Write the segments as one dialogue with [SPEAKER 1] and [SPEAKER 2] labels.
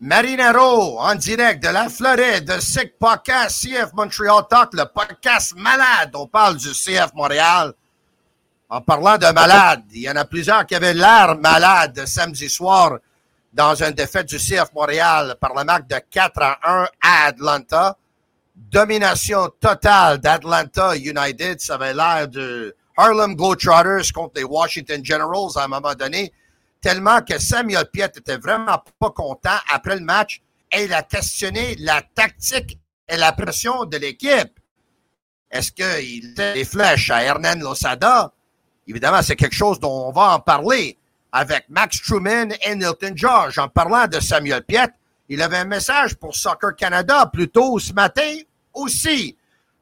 [SPEAKER 1] Marinero, en direct de la Floride, de SIC Podcast, CF Montreal Talk, le podcast malade. On parle du CF Montréal. En parlant de malade, il y en a plusieurs qui avaient l'air malades samedi soir dans une défaite du CF Montréal par la marque de 4 à 1 à Atlanta. Domination totale d'Atlanta United. Ça avait l'air de Harlem Globetrotters contre les Washington Generals à un moment donné tellement que Samuel Piet était vraiment pas content après le match et il a questionné la tactique et la pression de l'équipe. Est-ce qu'il était des flèches à Hernan Losada? Évidemment, c'est quelque chose dont on va en parler avec Max Truman et Nilton George. En parlant de Samuel Piet, il avait un message pour Soccer Canada plus tôt ce matin aussi.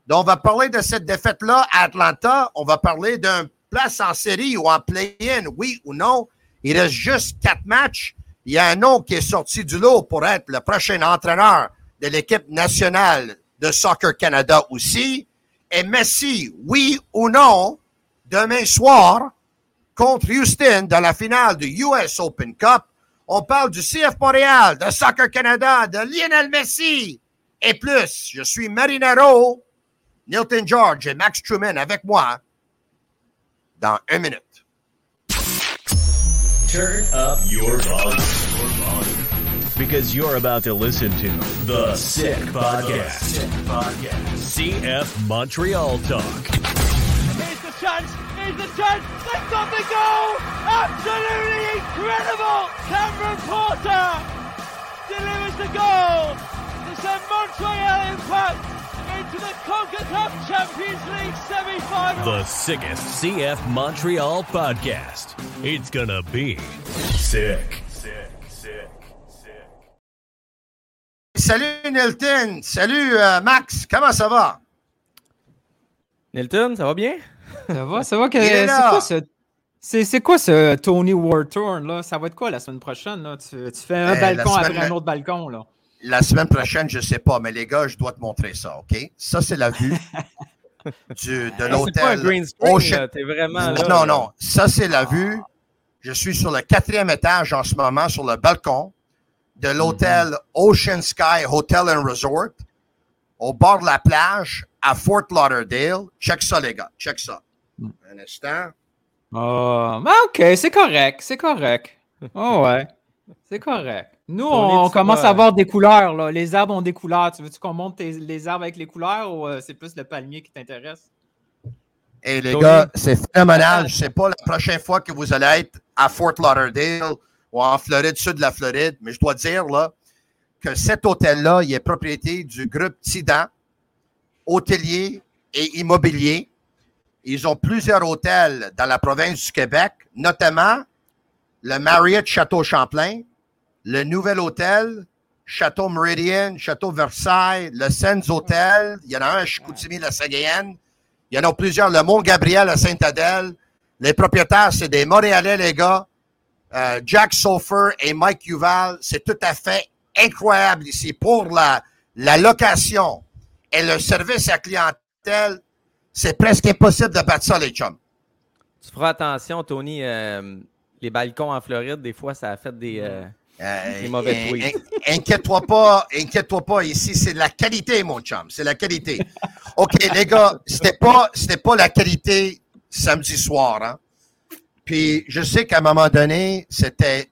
[SPEAKER 1] Donc, on va parler de cette défaite-là à Atlanta. On va parler d'un place en série ou en play-in, oui ou non. Il reste juste quatre matchs. Il y a un nom qui est sorti du lot pour être le prochain entraîneur de l'équipe nationale de Soccer Canada aussi. Et Messi, oui ou non, demain soir, contre Houston dans la finale du US Open Cup. On parle du CF Montréal, de Soccer Canada, de Lionel Messi et plus. Je suis Marinero, Nilton George et Max Truman avec moi dans une minute.
[SPEAKER 2] Turn up your volume. Because you're about to listen to The Sick Podcast. CF Montreal Talk.
[SPEAKER 3] Here's the chance. Here's the chance. They've got the goal. Absolutely incredible. Cameron Porter delivers the goal to send Montreal Impact into the CONCACAF Champions League semi-final.
[SPEAKER 2] The sickest CF Montreal podcast. It's gonna be sick. Sick, sick, sick.
[SPEAKER 1] Salut Nilton, salut euh, Max, comment ça va?
[SPEAKER 4] Nilton, ça va bien?
[SPEAKER 5] Ça va, ça va. Que, c'est quoi ce. C'est, c'est quoi ce Tony War Tour là? Ça va être quoi la semaine prochaine? Là? Tu, tu fais un
[SPEAKER 1] Euh, la
[SPEAKER 5] balcon
[SPEAKER 1] semaine-
[SPEAKER 5] après un autre balcon là?
[SPEAKER 1] La semaine prochaine, je sais pas, mais les gars, je dois te montrer ça, OK? Ça, c'est la vue du, de
[SPEAKER 4] C'est
[SPEAKER 1] l'hôtel
[SPEAKER 4] t'es vraiment là.
[SPEAKER 1] Non, non, non. Ça, c'est la vue. Je suis sur le quatrième étage en ce moment, sur le balcon de l'hôtel
[SPEAKER 4] Mhm.
[SPEAKER 1] Ocean Sky Hotel and Resort, au bord de la plage, à Fort Lauderdale. Check ça, les gars. Check ça.
[SPEAKER 4] Mm.
[SPEAKER 1] Un instant.
[SPEAKER 5] Ah, ben, ok, c'est correct, c'est correct. Oh ouais, c'est correct. Nous, on commence à avoir des couleurs. Là. Les arbres ont des couleurs. Tu veux-tu qu'on monte tes- les arbres avec les couleurs ou euh, c'est plus le palmier qui t'intéresse?
[SPEAKER 1] Et les gars, c'est phénoménal. Je sais pas la prochaine fois que vous allez être à Fort Lauderdale ou en Floride, sud de la Floride, mais je dois dire là que cet hôtel-là, il est propriété du groupe Tidan, hôtelier et immobilier. Ils ont plusieurs hôtels dans la province du Québec, notamment le Marriott Château Champlain, le Nouvel Hôtel, Château Meridian, Château Versailles, le Sens Hôtel. Il y en a un à Chicoutimi, la Sagayenne. Il y en a plusieurs. Le Mont-Gabriel à Sainte-Adèle. Les propriétaires, c'est des Montréalais, les gars. Euh, Jack Sofer et Mike Yuval. C'est tout à fait incroyable ici pour la, location et le service à clientèle. C'est presque impossible de battre ça, les chums.
[SPEAKER 4] Tu feras attention, Tony. euh, les balcons en Floride, des fois, ça a fait des. euh,
[SPEAKER 1] Euh,
[SPEAKER 4] Des mauvais
[SPEAKER 1] in-
[SPEAKER 4] tweets.
[SPEAKER 1] in- Inquiète-toi pas, inquiète-toi pas. Ici, c'est de la qualité, mon chum. C'est la qualité. OK, les gars, c'était pas, c'était pas la qualité samedi soir, hein. Puis, je sais qu'à un moment donné, c'était,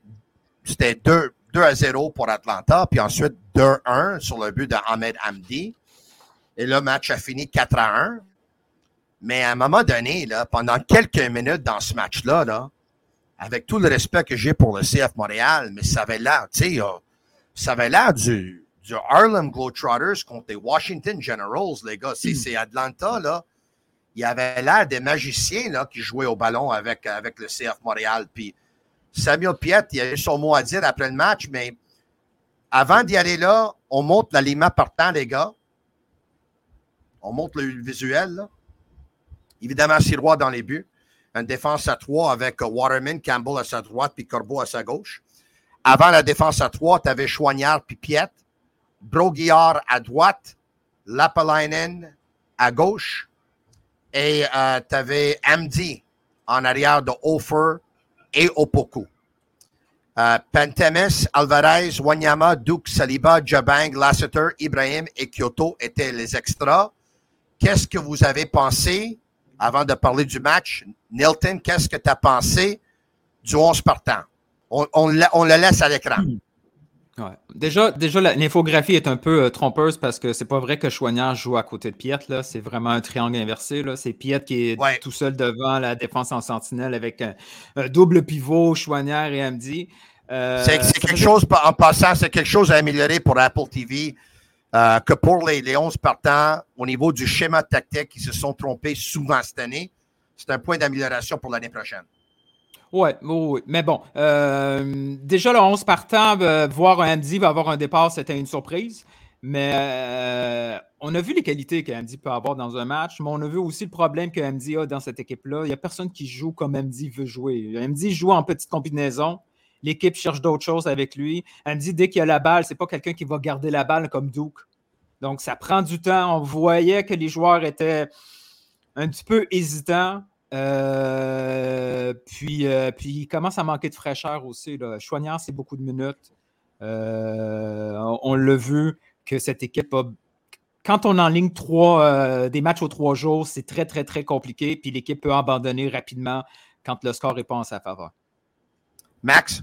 [SPEAKER 1] c'était deux, 2 à 0 pour Atlanta, puis ensuite 2 1 sur le but de Ahmed Hamdi. Et le match a fini 4 à 1. Mais à un moment donné, là, pendant quelques minutes dans ce match-là, là, avec tout le respect que j'ai pour le CF Montréal, mais ça avait l'air, tu sais, euh, ça avait l'air du, du Harlem Globetrotters contre les Washington Generals, les gars. C'est, c'est Atlanta, là. Il y avait l'air des magiciens là, qui jouaient au ballon avec, avec le CF Montréal. Puis Samuel Piet, il a eu son mot à dire après le match, mais avant d'y aller là, on monte l'alignement partant, les gars. On monte le visuel, là. Évidemment, Sirois dans les buts. Une défense à trois avec Waterman, Campbell à sa droite, puis Corbeau à sa gauche. Avant la défense à trois, tu avais Chouanière puis Piet. Broguillard à droite. Lapalainen à gauche. Et euh, tu avais Amdi en arrière de Ofer et Opoku. Euh, Alvarez, Wanyama, Duke, Saliba, Jabang, Lasseter, Ibrahim et Kyoto étaient les extras. Qu'est-ce que vous avez pensé avant de parler du match? Nilton, qu'est-ce que tu as pensé du 11 partant? On, on, le- on le laisse à l'écran.
[SPEAKER 5] Ouais. Déjà, déjà l'infographie est un peu euh, trompeuse parce que c'est pas vrai que Chouanière joue à côté de Piet. là. C'est vraiment un triangle inversé. C'est Piet qui est
[SPEAKER 1] Ouais.
[SPEAKER 5] tout seul devant la défense en sentinelle avec un, un double pivot, Chouanière et Amdi. Euh,
[SPEAKER 1] C'est quelque chose, en passant, c'est quelque chose à améliorer pour Apple TV. euh, que pour les, les 11 partants, au niveau du schéma tactique, ils se sont trompés souvent cette année. C'est un point d'amélioration pour l'année prochaine.
[SPEAKER 5] Oui, oui. Mais bon, euh, déjà le 11 partant, euh, voir un va avoir un départ, c'était une surprise. Mais euh, on a vu les qualités qu'Andy peut avoir dans un match, mais on a vu aussi le problème que MD a dans cette équipe-là. Il n'y a personne qui joue comme MD veut jouer. MD joue en petite combinaison. L'équipe cherche d'autres choses avec lui. Andy, dès qu'il a la balle, c'est pas quelqu'un qui va garder la balle comme Duke. Donc, ça prend du temps. On voyait que les joueurs étaient un petit peu hésitants. Euh, puis, euh, puis, il commence à manquer de fraîcheur aussi. Là. C'est beaucoup de minutes. Euh, on on l'a vu que cette équipe a. Quand on enligne trois, euh, des matchs aux trois jours, c'est très, très, très compliqué. Puis l'équipe peut abandonner rapidement quand le score n'est pas en sa faveur.
[SPEAKER 1] Max?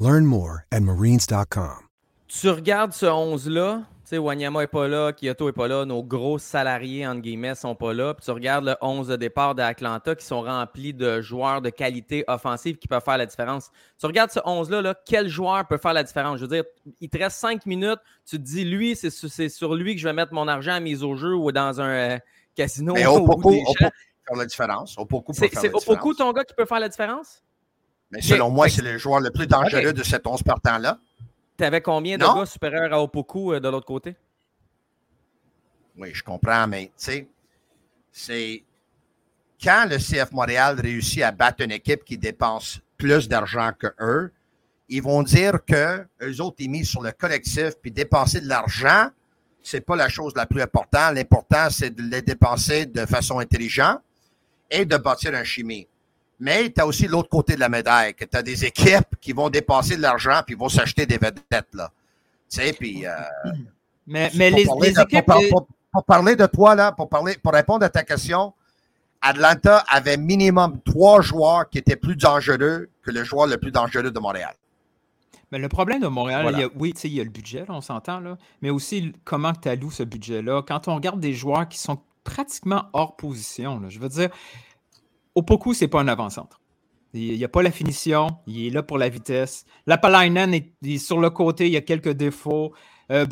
[SPEAKER 6] Learn more at marines.com.
[SPEAKER 4] Tu regardes ce 11-là, tu sais, Wanyama n'est pas là, Kyoto n'est pas là, nos gros salariés, entre guillemets, sont pas là. Puis tu regardes le 11 de départ d'Atlanta qui sont remplis de joueurs de qualité offensive qui peuvent faire la différence. Tu regardes ce 11-là, là, quel joueur peut faire la différence? Je veux dire, il te reste 5 minutes, tu te dis, lui, c'est sur, lui que je vais mettre mon argent à mise au jeu ou dans un euh, casino.
[SPEAKER 1] Mais
[SPEAKER 4] au.
[SPEAKER 1] Opoku peut faire la différence.
[SPEAKER 4] C'est
[SPEAKER 1] faire
[SPEAKER 4] c'est
[SPEAKER 1] la
[SPEAKER 4] Opoku,
[SPEAKER 1] différence.
[SPEAKER 4] ton gars, qui peut faire la différence?
[SPEAKER 1] Mais selon moi, c'est le joueur le plus dangereux de cet 11 partant-là.
[SPEAKER 4] Tu avais combien de
[SPEAKER 1] Non.
[SPEAKER 4] gars supérieurs à Opoku euh, de l'autre côté?
[SPEAKER 1] Oui, je comprends, mais tu sais, c'est quand le CF Montréal réussit à battre une équipe qui dépense plus d'argent que eux, ils vont dire que eux autres, ils misent sur le collectif, puis dépenser de l'argent, c'est pas la chose la plus importante. L'important, c'est de les dépenser de façon intelligente et de bâtir un chimie. Mais tu as aussi l'autre côté de la médaille, que tu as des équipes qui vont dépenser de l'argent puis vont s'acheter des vedettes, là. Tu sais, puis... euh,
[SPEAKER 5] Mais, les,
[SPEAKER 1] parler
[SPEAKER 5] les
[SPEAKER 1] de-
[SPEAKER 5] équipes.
[SPEAKER 1] pour, pour- pour parler de toi, là, pour, parler, pour répondre à ta question, Atlanta avait minimum trois joueurs qui étaient plus dangereux que le joueur le plus dangereux de Montréal.
[SPEAKER 5] Mais le problème de Montréal,
[SPEAKER 1] Voilà.
[SPEAKER 5] il y a- oui, tu sais, il y a le budget, là, on s'entend, là, mais aussi comment tu alloues ce budget-là. Quand on regarde des joueurs qui sont pratiquement hors position, là, je veux dire, Opoku, c'est pas un avant-centre. Il n'y a pas la finition, il est là pour la vitesse. Lapalainen est, sur le côté, il y a quelques défauts. Euh,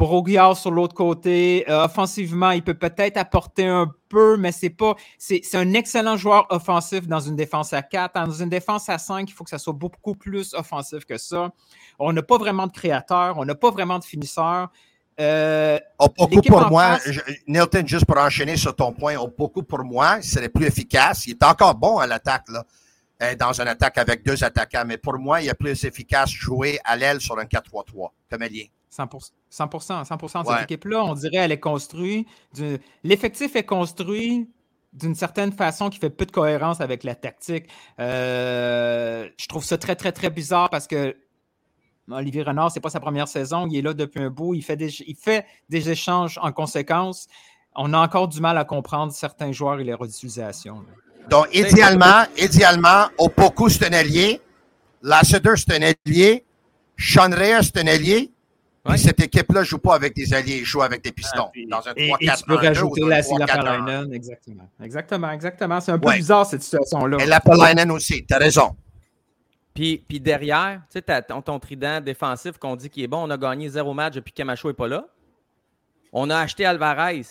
[SPEAKER 5] sur l'autre côté, euh, offensivement, il peut peut-être apporter un peu, mais c'est pas. C'est un excellent joueur offensif dans une défense à 4. Dans une défense à 5, il faut que ça soit beaucoup plus offensif que ça. On n'a pas vraiment de créateur, on n'a pas vraiment de finisseur. Euh,
[SPEAKER 1] beaucoup pour moi, Nilton, juste pour enchaîner sur ton point, beaucoup pour moi, il serait plus efficace. Il est encore bon à l'attaque, là, euh, dans une attaque avec deux attaquants, mais pour moi, il est plus efficace jouer à l'aile sur un 4-3-3, comme allié.
[SPEAKER 5] 100%, 100%, 100% cette équipe-là, on dirait elle est construite. L'effectif est construit d'une certaine façon qui fait peu de cohérence avec la tactique. Euh, je trouve ça très, très, très bizarre parce que Olivier Renard, c'est pas sa première saison, il est là depuis un bout, il fait des, il fait des échanges en conséquence. On a encore du mal à comprendre certains joueurs et leur utilisation.
[SPEAKER 1] Donc, idéalement, idéalement, Opoku, c'est un allié. Lassiter, c'est un allié. Sean Reyes, c'est un allié. Ouais. cette équipe-là ne joue pas avec des alliés, il joue avec des pistons. Ah, dans un 3 4
[SPEAKER 5] tu peux rajouter la exactement. Exactement, exactement. C'est un peu ouais. bizarre cette situation-là.
[SPEAKER 1] Et Lapalainen aussi, tu as raison.
[SPEAKER 4] Puis, puis derrière, tu sais, ton, ton trident défensif qu'on dit qu'il est bon, on a gagné zéro match depuis que Camacho n'est pas là. On a acheté Alvarez.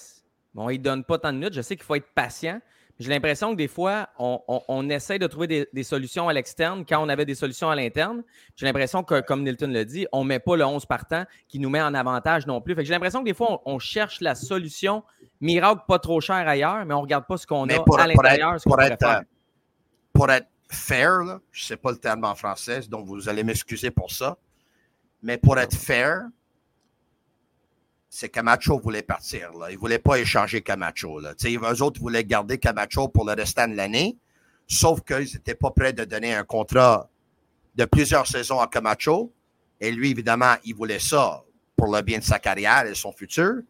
[SPEAKER 4] Bon, il ne donne pas tant de minutes. Je sais qu'il faut être patient. J'ai l'impression que des fois, on, on, on essaie de trouver des, des solutions à l'externe quand on avait des solutions à l'interne. J'ai l'impression que, comme Nilton l'a dit, on ne met pas le 11 partant qui nous met en avantage non plus. J'ai l'impression que des fois, on, on, cherche la solution miracle pas trop cher ailleurs, mais on ne regarde pas ce qu'on a
[SPEAKER 1] pour,
[SPEAKER 4] à l'intérieur.
[SPEAKER 1] Pour, pour, être, euh, pour être fair, je ne sais pas le terme en français, donc vous allez m'excuser pour ça, mais pour être fair, c'est Camacho voulait partir. Là. Il ne voulait pas échanger Camacho. Là. eux autres voulaient garder Camacho pour le restant de l'année, sauf qu'ils n'étaient pas prêts de donner un contrat de plusieurs saisons à Camacho. Et lui, évidemment, il voulait ça pour le bien de sa carrière et son futur.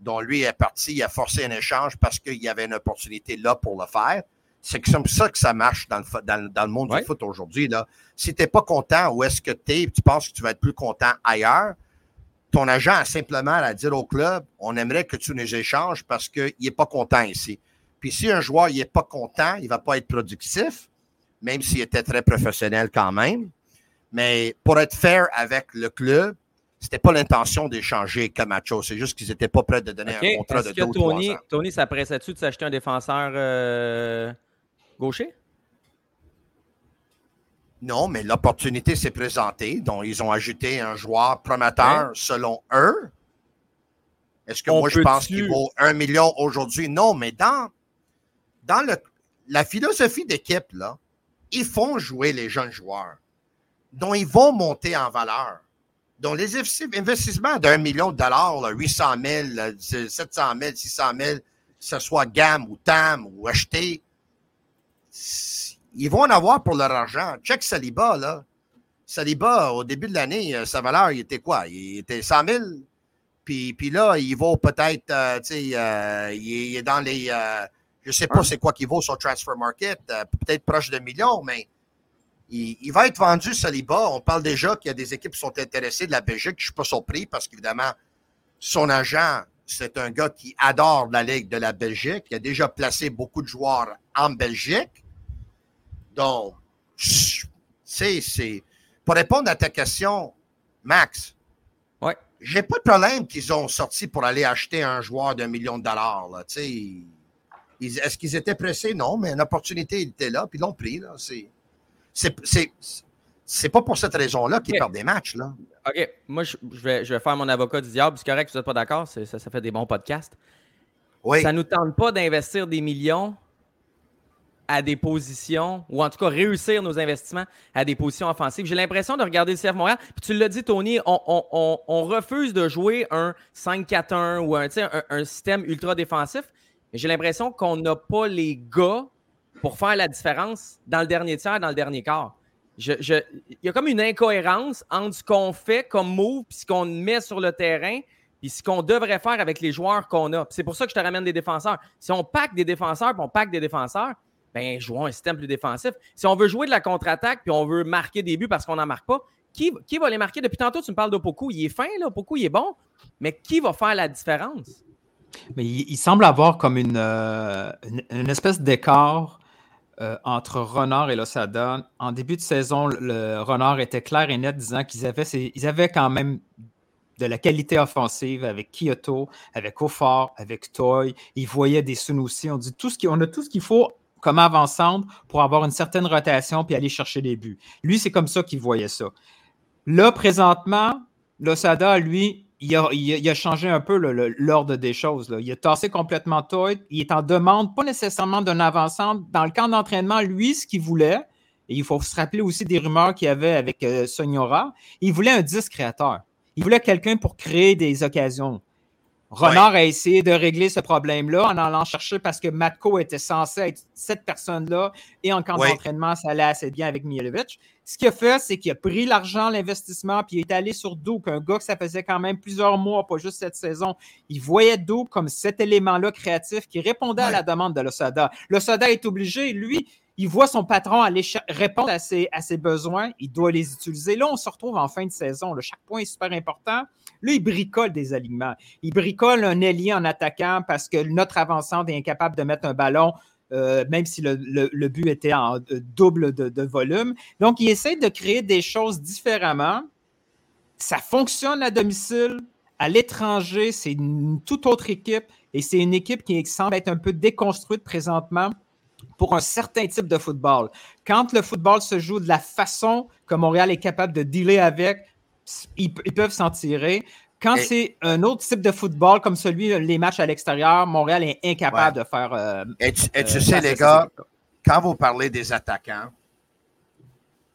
[SPEAKER 1] Donc, lui est parti, il a forcé un échange parce qu'il y avait une opportunité là pour le faire. C'est comme ça que ça marche dans le, dans, dans le monde ouais. du foot aujourd'hui. Si tu n'es pas content, où est-ce que tu es, tu penses que tu vas être plus content ailleurs, ton agent a simplement à dire au club, on aimerait que tu nous échanges parce qu'il n'est pas content ici. Puis si un joueur n'est pas content, il ne va pas être productif, même s'il était très professionnel quand même. Mais pour être fair avec le club, c'était pas l'intention d'échanger Camacho. C'est juste qu'ils n'étaient pas prêts de donner okay. un contrat de
[SPEAKER 4] que
[SPEAKER 1] deux
[SPEAKER 4] Tony,
[SPEAKER 1] ou trois ans.
[SPEAKER 4] Tony s'appressait-tu de s'acheter un défenseur euh, gaucher?
[SPEAKER 1] Non, mais l'opportunité s'est présentée. Donc, ils ont ajouté un joueur prometteur selon eux. Est-ce que On moi, je pense qu'il vaut un million aujourd'hui? Non, mais dans, dans le, la philosophie d'équipe, là, ils font jouer les jeunes joueurs. dont ils vont monter en valeur. Donc, les investissements d'un million de dollars, là, 800 000, 700 000, 600 000, que ce soit gamme ou TAM ou acheté, ils vont en avoir pour leur argent. Check Saliba, là. Saliba, au début de l'année, sa valeur, il était quoi? Il était 100 000. Puis, puis là, il vaut peut-être, euh, tu sais, euh, il, il, est dans les, euh, je sais pas c'est quoi qu'il vaut sur Transfer Market, euh, peut-être proche de millions, mais il, il, va être vendu, Saliba. On parle déjà qu'il y a des équipes qui sont intéressées de la Belgique. Je suis pas surpris parce qu'évidemment, son agent, c'est un gars qui adore la Ligue de la Belgique. Il a déjà placé beaucoup de joueurs en Belgique. Donc, c'est, c'est. Pour répondre à ta question, Max,
[SPEAKER 4] ouais.
[SPEAKER 1] j'ai pas de problème qu'ils ont sorti pour aller acheter un joueur d'un million de dollars. Là, est-ce qu'ils étaient pressés? Non, mais une opportunité était là, puis ils l'ont pris. Là. C'est, c'est, c'est, c'est pas pour cette raison-là qu'ils okay. perdent des matchs. Là.
[SPEAKER 4] OK. Moi, je, je, vais, je vais faire mon avocat du diable. C'est correct, vous n'êtes pas d'accord. Ça, ça fait des bons podcasts.
[SPEAKER 1] Oui.
[SPEAKER 4] Ça ne nous tente pas d'investir des millions à des positions, ou en tout cas réussir nos investissements à des positions offensives. J'ai l'impression de regarder le CF Montréal. Puis tu l'as dit, Tony, on, refuse de jouer un 5-4-1 ou un, système ultra défensif. J'ai l'impression qu'on n'a pas les gars pour faire la différence dans le dernier tiers, dans le dernier quart. Il y a comme une incohérence entre ce qu'on fait comme move puis ce qu'on met sur le terrain puis ce qu'on devrait faire avec les joueurs qu'on a. C'est pour ça que je te ramène des défenseurs. Si on pack des défenseurs puis on pack des défenseurs, ben, jouons un système plus défensif. Si on veut jouer de la contre-attaque puis on veut marquer des buts parce qu'on n'en marque pas, qui, qui, va les marquer? Depuis tantôt, tu me parles d'Opoku. Il est fin, là. Opoku, il est bon. Mais qui va faire la différence?
[SPEAKER 5] Mais il, semble avoir comme une, euh, une, espèce d'écart euh, entre Renard et Losada. En début de saison, le Renard était clair et net disant qu'ils avaient, ils avaient quand même de la qualité offensive avec Kyoto, avec Ofar, avec Toy. Ils voyaient des aussi. On dit tout ce qui, on a tout ce qu'il faut comme avant-centre pour avoir une certaine rotation puis aller chercher des buts. Lui, c'est comme ça qu'il voyait ça. Là, présentement, Losada, lui, il a, changé un peu l'ordre des choses. Il a tassé complètement Toy. Il est en demande, pas nécessairement d'un avant-centre. Dans le camp d'entraînement, lui, ce qu'il voulait, et il faut se rappeler aussi des rumeurs qu'il y avait avec euh, il voulait un disque créateur. Il voulait quelqu'un pour créer des occasions. Renard a essayé de régler ce problème-là en allant chercher parce que Matko était censé être cette personne-là et en camp d'entraînement, ça allait assez bien avec Milovic. Ce qu'il a fait, c'est qu'il a pris l'argent, l'investissement, puis il est allé sur Douk, un gars que ça faisait quand même plusieurs mois, pas juste cette saison. Il voyait Douk comme cet élément-là créatif qui répondait à la demande de l'Osada. L'Osada est obligé, lui, il voit son patron aller répondre à ses, besoins, il doit les utiliser. Là, on se retrouve en fin de saison. chaque point est super important. Là, il bricole des alignements. Il bricole un ailier en attaquant parce que notre avançant est incapable de mettre un ballon, euh, même si le, but était en double de, volume. Donc, il essaie de créer des choses différemment. Ça fonctionne à domicile. À l'étranger, c'est une toute autre équipe et c'est une équipe qui semble être un peu déconstruite présentement pour un certain type de football. Quand le football se joue de la façon que Montréal est capable de dealer avec, ils, peuvent s'en tirer. Quand c'est un autre type de football, comme celui, les matchs à l'extérieur, Montréal est incapable de faire. Euh,
[SPEAKER 1] et tu, euh, sais, les gars, quand vous parlez des attaquants,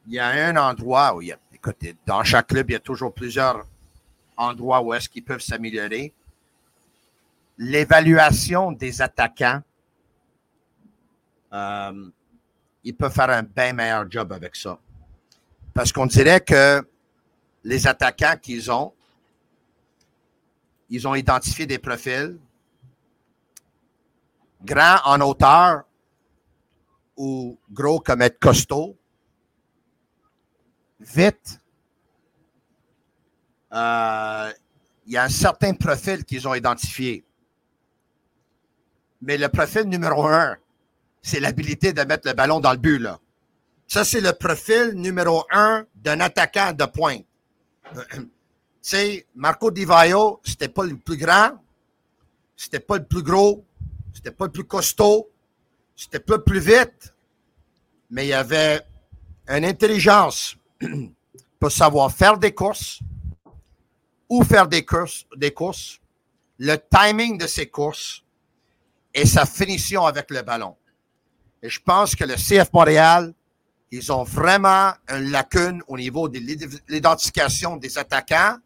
[SPEAKER 1] il y a un endroit où il y a, écoutez, dans chaque club, il y a toujours plusieurs endroits où est-ce qu'ils peuvent s'améliorer. L'évaluation des attaquants euh, il peut faire un bien meilleur job avec ça. Parce qu'on dirait que les attaquants qu'ils ont, ils ont identifié des profils grands en hauteur ou gros comme être costaud, vite. Euh, il y a un certain profil qu'ils ont identifié. Mais le profil numéro un, c'est l'habilité de mettre le ballon dans le but. Là. Ça, c'est le profil numéro un d'un attaquant de pointe. sais, Marco Di Vaio, c'était pas le plus grand, c'était pas le plus gros, c'était pas le plus costaud, c'était pas le plus vite, mais il y avait une intelligence pour savoir faire des courses, ou faire des courses, des courses, le timing de ses courses et sa finition avec le ballon. Et je pense que le CF Montréal, ils ont vraiment une lacune au niveau de l'identification des attaquants.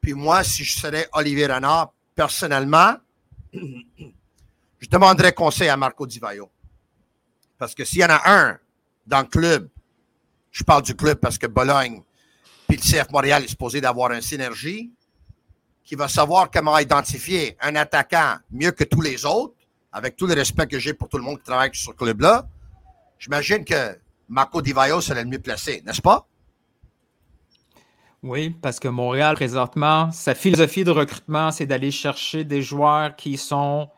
[SPEAKER 1] Puis moi, si je serais Olivier Renard, personnellement, je demanderais conseil à Marco Di Vaio. Parce que s'il y en a un dans le club, je parle du club parce que Bologne puis le CF Montréal est supposé d'avoir une synergie, qui va savoir comment identifier un attaquant mieux que tous les autres, avec tout le respect que j'ai pour tout le monde qui travaille sur ce club-là, j'imagine que Marco Di Vaio serait le mieux placé, n'est-ce pas?
[SPEAKER 5] Oui, parce que Montréal, présentement, sa philosophie de recrutement, c'est d'aller chercher des joueurs qui sont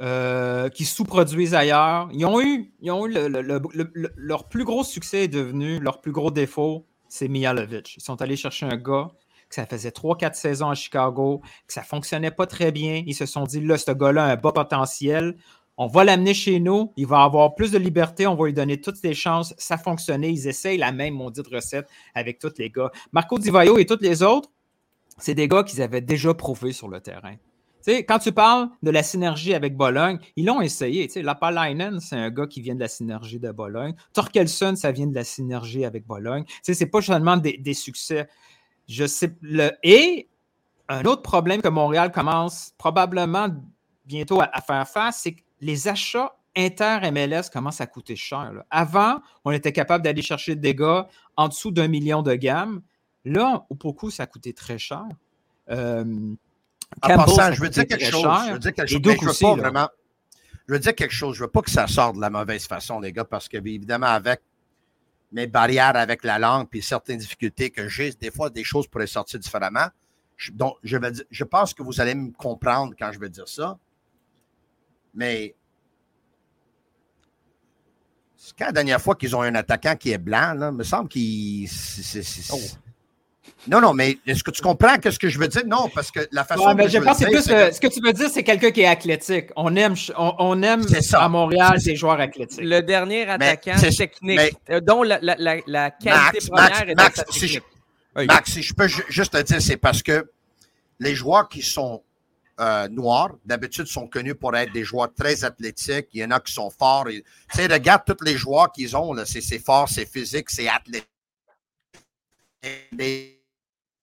[SPEAKER 5] euh, qui sous-produisent ailleurs. Ils ont eu, ils ont eu leur plus gros succès est devenu, leur plus gros défaut, c'est Mijalovic. Ils sont allés chercher un gars que ça faisait 3-4 saisons à Chicago, que ça ne fonctionnait pas très bien. Ils se sont dit, là, ce gars-là a un bas potentiel. On va l'amener chez nous. Il va avoir plus de liberté. On va lui donner toutes les chances. Ça fonctionnait. Ils essayent la même maudite recette avec tous les gars. Marco Di Vaio et tous les autres, c'est des gars qu'ils avaient déjà prouvé sur le terrain. Quand tu parles de la synergie avec Bologne, ils l'ont essayé. Lapalainen, c'est un gars qui vient de la synergie de Bologne. Torkelson, ça vient de la synergie avec Bologne. Sais, c'est pas seulement des succès. Je sais. Le, et un autre problème que Montréal commence probablement bientôt à, faire face, c'est que les achats inter-MLS commencent à coûter cher. Avant, on était capable d'aller chercher des gars en dessous d'un million de gamme. Là, au beaucoup, ça a coûté très cher.
[SPEAKER 1] Euh, en passant, je veux dire quelque chose. Je veux dire quelque chose. je veux pas vraiment. Je veux dire quelque chose. Je veux pas que ça sorte de la mauvaise façon, les gars, parce que évidemment, avec mes barrières avec la langue puis certaines difficultés que j'ai, des fois, des choses pourraient sortir différemment. donc, je, je pense que vous allez me comprendre quand je vais dire ça. Mais C'est quand la dernière fois qu'ils ont un attaquant qui est blanc, là, il me semble qu'il.
[SPEAKER 5] Oh.
[SPEAKER 1] Non, non, mais est-ce que tu comprends ce que je veux dire? Non, parce que la façon
[SPEAKER 5] Ouais, mais
[SPEAKER 1] que
[SPEAKER 5] je
[SPEAKER 1] veux
[SPEAKER 5] pense que plus. euh, ce que tu veux dire, c'est quelqu'un qui est athlétique. On aime, on, on aime
[SPEAKER 1] C'est ça.
[SPEAKER 5] à Montréal des joueurs athlétiques.
[SPEAKER 4] Le dernier attaquant
[SPEAKER 1] c'est-
[SPEAKER 4] technique,
[SPEAKER 1] mais-
[SPEAKER 4] euh, dont la, la, la, la qualité
[SPEAKER 1] Max,
[SPEAKER 4] première
[SPEAKER 1] Max,
[SPEAKER 4] est
[SPEAKER 1] Max, si
[SPEAKER 4] technique.
[SPEAKER 1] je,
[SPEAKER 4] Oui.
[SPEAKER 1] Max, si je peux ju- juste te dire, c'est parce que les joueurs qui sont euh, noirs, d'habitude, sont connus pour être des joueurs très athlétiques. Il y en a qui sont forts. Tu sais, regarde tous les joueurs qu'ils ont. là, C'est c'est fort, c'est physique, c'est athlétique. Et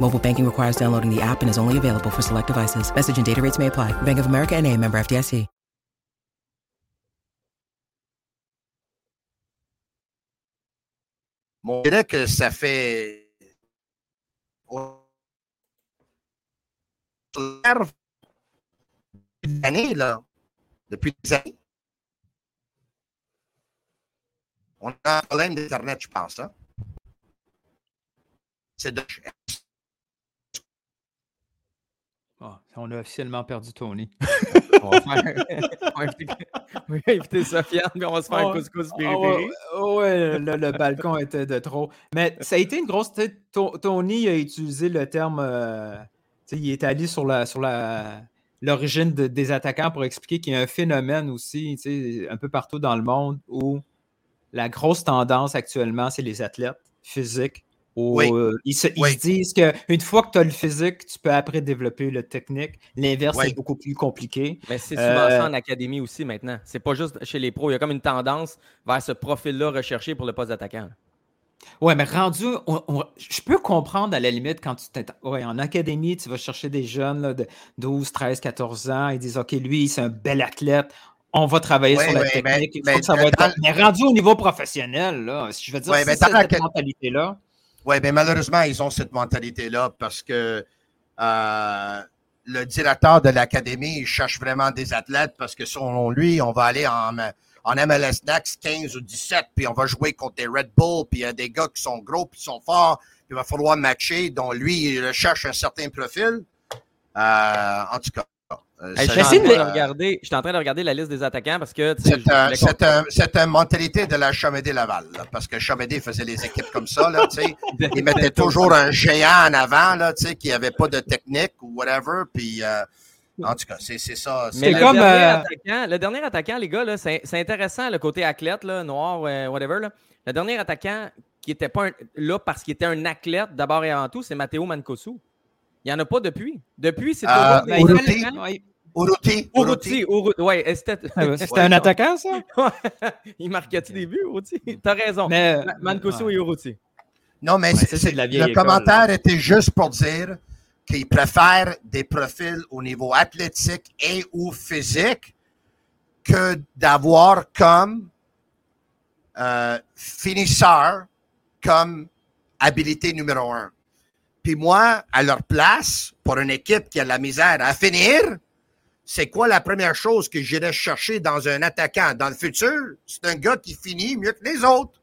[SPEAKER 7] Mobile banking requires downloading the app and is only available for select devices. Message and data rates may apply. Bank of America and a member FDIC.
[SPEAKER 1] On dirait que ça fait. Années, là. Depuis des années. On a un problème d'Internet, je pense. Hein? C'est de.
[SPEAKER 5] Ah, on a officiellement perdu Tony.
[SPEAKER 4] On va faire- on va inviter- Sofiane, puis on va se faire un
[SPEAKER 5] Oh,
[SPEAKER 4] couscous
[SPEAKER 5] ah
[SPEAKER 4] piri-piri.
[SPEAKER 5] ouais, le, le balcon était de trop. Mais ça a été une grosse. Tony a utilisé le terme. euh, il est allé sur la sur la l'origine de- des attaquants pour expliquer qu'il y a un phénomène aussi, un peu partout dans le monde où la grosse tendance actuellement, c'est les athlètes physiques. Où,
[SPEAKER 1] Oui.
[SPEAKER 5] euh, ils, se, ils
[SPEAKER 1] Oui.
[SPEAKER 5] se disent qu'une fois que tu as le physique, tu peux après développer le technique. L'inverse
[SPEAKER 1] Oui.
[SPEAKER 5] est beaucoup plus compliqué.
[SPEAKER 4] Mais c'est souvent
[SPEAKER 5] Euh,
[SPEAKER 4] ça en académie aussi maintenant. C'est pas juste chez les pros. Il y a comme une tendance vers ce profil-là recherché pour le poste d'attaquant.
[SPEAKER 5] Ouais, mais rendu, on- on- je peux comprendre à la limite quand tu t'es ouais, en académie, tu vas chercher des jeunes là, de 12, 13, 14 ans, ils disent OK, lui, c'est un bel athlète, on va travailler
[SPEAKER 1] Ouais,
[SPEAKER 5] sur la
[SPEAKER 1] ouais,
[SPEAKER 5] technique.
[SPEAKER 1] mais
[SPEAKER 5] que ça va être-
[SPEAKER 1] dans-
[SPEAKER 5] mais rendu au niveau professionnel, là, si je veux dire,
[SPEAKER 1] Ouais,
[SPEAKER 5] si
[SPEAKER 1] mais
[SPEAKER 5] c'est cette mentalité-là.
[SPEAKER 1] Oui, bien malheureusement, ils ont cette mentalité-là parce que euh, le directeur de l'académie cherche vraiment des athlètes parce que selon lui, on va aller en, en MLS Next 15 ou 17, puis on va jouer contre des Red Bull, puis il y a des gars qui sont gros, puis qui sont forts, puis il va falloir matcher. Donc lui, il cherche un certain profil. Euh, en tout cas. Euh,
[SPEAKER 4] Hey, je, suis en
[SPEAKER 5] J'essaie de
[SPEAKER 4] train de
[SPEAKER 5] le-
[SPEAKER 4] regarder, je suis en train de regarder la liste des attaquants parce que
[SPEAKER 1] C'est un-
[SPEAKER 4] voulais
[SPEAKER 1] c'est
[SPEAKER 4] qu'on-
[SPEAKER 1] un- c'est une mentalité de la Chamédé Laval, là, parce que Chamédé faisait les équipes comme ça. Là, tu sais. il mettait toujours un géant en avant là, tu sais, qui n'avait pas de technique ou whatever. Puis, euh, en tout cas, c'est c'est ça.
[SPEAKER 4] Mais
[SPEAKER 5] C'est
[SPEAKER 4] le,
[SPEAKER 5] comme,
[SPEAKER 4] dernier
[SPEAKER 5] euh,
[SPEAKER 4] attaquant, le dernier attaquant, les gars, là, c'est c'est intéressant, le côté athlète, là, noir, euh, whatever. là. Le dernier attaquant qui était pas un- là parce qu'il était un athlète d'abord et avant tout, c'est Matteo Mancosu. Il n'y en a pas depuis. Depuis, c'est
[SPEAKER 1] Euh,
[SPEAKER 4] toujours
[SPEAKER 5] ouais.
[SPEAKER 1] Uruti.
[SPEAKER 4] Urruti, ouais, c'était.
[SPEAKER 5] Ah ouais, C'était un attaquant, ça?
[SPEAKER 4] il marquait-tu des buts, Urruti? T'as raison.
[SPEAKER 5] Mais,
[SPEAKER 4] Ma- Mancosu
[SPEAKER 5] ouais.
[SPEAKER 4] et Urruti.
[SPEAKER 1] Non, mais
[SPEAKER 5] Ouais,
[SPEAKER 1] c'est- le
[SPEAKER 5] école,
[SPEAKER 1] commentaire était juste pour dire qu'il préfère des profils au niveau athlétique et ou physique que d'avoir comme euh, finisseur comme habilité numéro un. Puis moi, à leur place, pour une équipe qui a de la misère à finir, c'est quoi la première chose que j'irais chercher dans un attaquant? Dans le futur? C'est un gars qui finit mieux que les autres.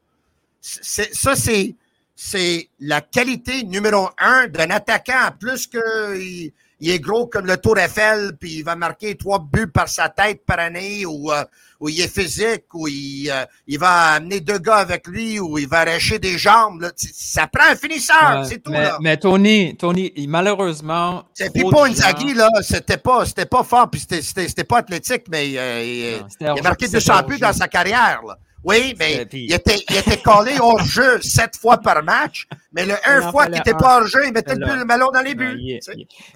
[SPEAKER 1] Ça, c'est, c'est la qualité numéro un d'un attaquant. Plus qu'il il est gros comme le Tour Eiffel, puis il va marquer trois buts par sa tête par année, ou, euh, ou il est physique, ou il, euh, il va amener deux gars avec lui, ou il va arracher des jambes. là. Ça prend un finisseur,
[SPEAKER 5] Ouais,
[SPEAKER 1] c'est tout.
[SPEAKER 5] mais,
[SPEAKER 1] là.
[SPEAKER 5] mais Tony, Tony, malheureusement.
[SPEAKER 1] C'est
[SPEAKER 5] de
[SPEAKER 1] Inzaghi, là, c'était pas, c'était pas fort, puis c'était, c'était, c'était pas athlétique, mais euh, il,
[SPEAKER 5] Non, c'était
[SPEAKER 1] il a marqué
[SPEAKER 5] c'était
[SPEAKER 1] 200
[SPEAKER 5] hors
[SPEAKER 1] buts dans sa carrière. Là. Oui, mais il était, il était collé hors jeu sept fois par match, Mais le un fois qu'il n'était pas en jeu, il mettait le ballon dans les buts.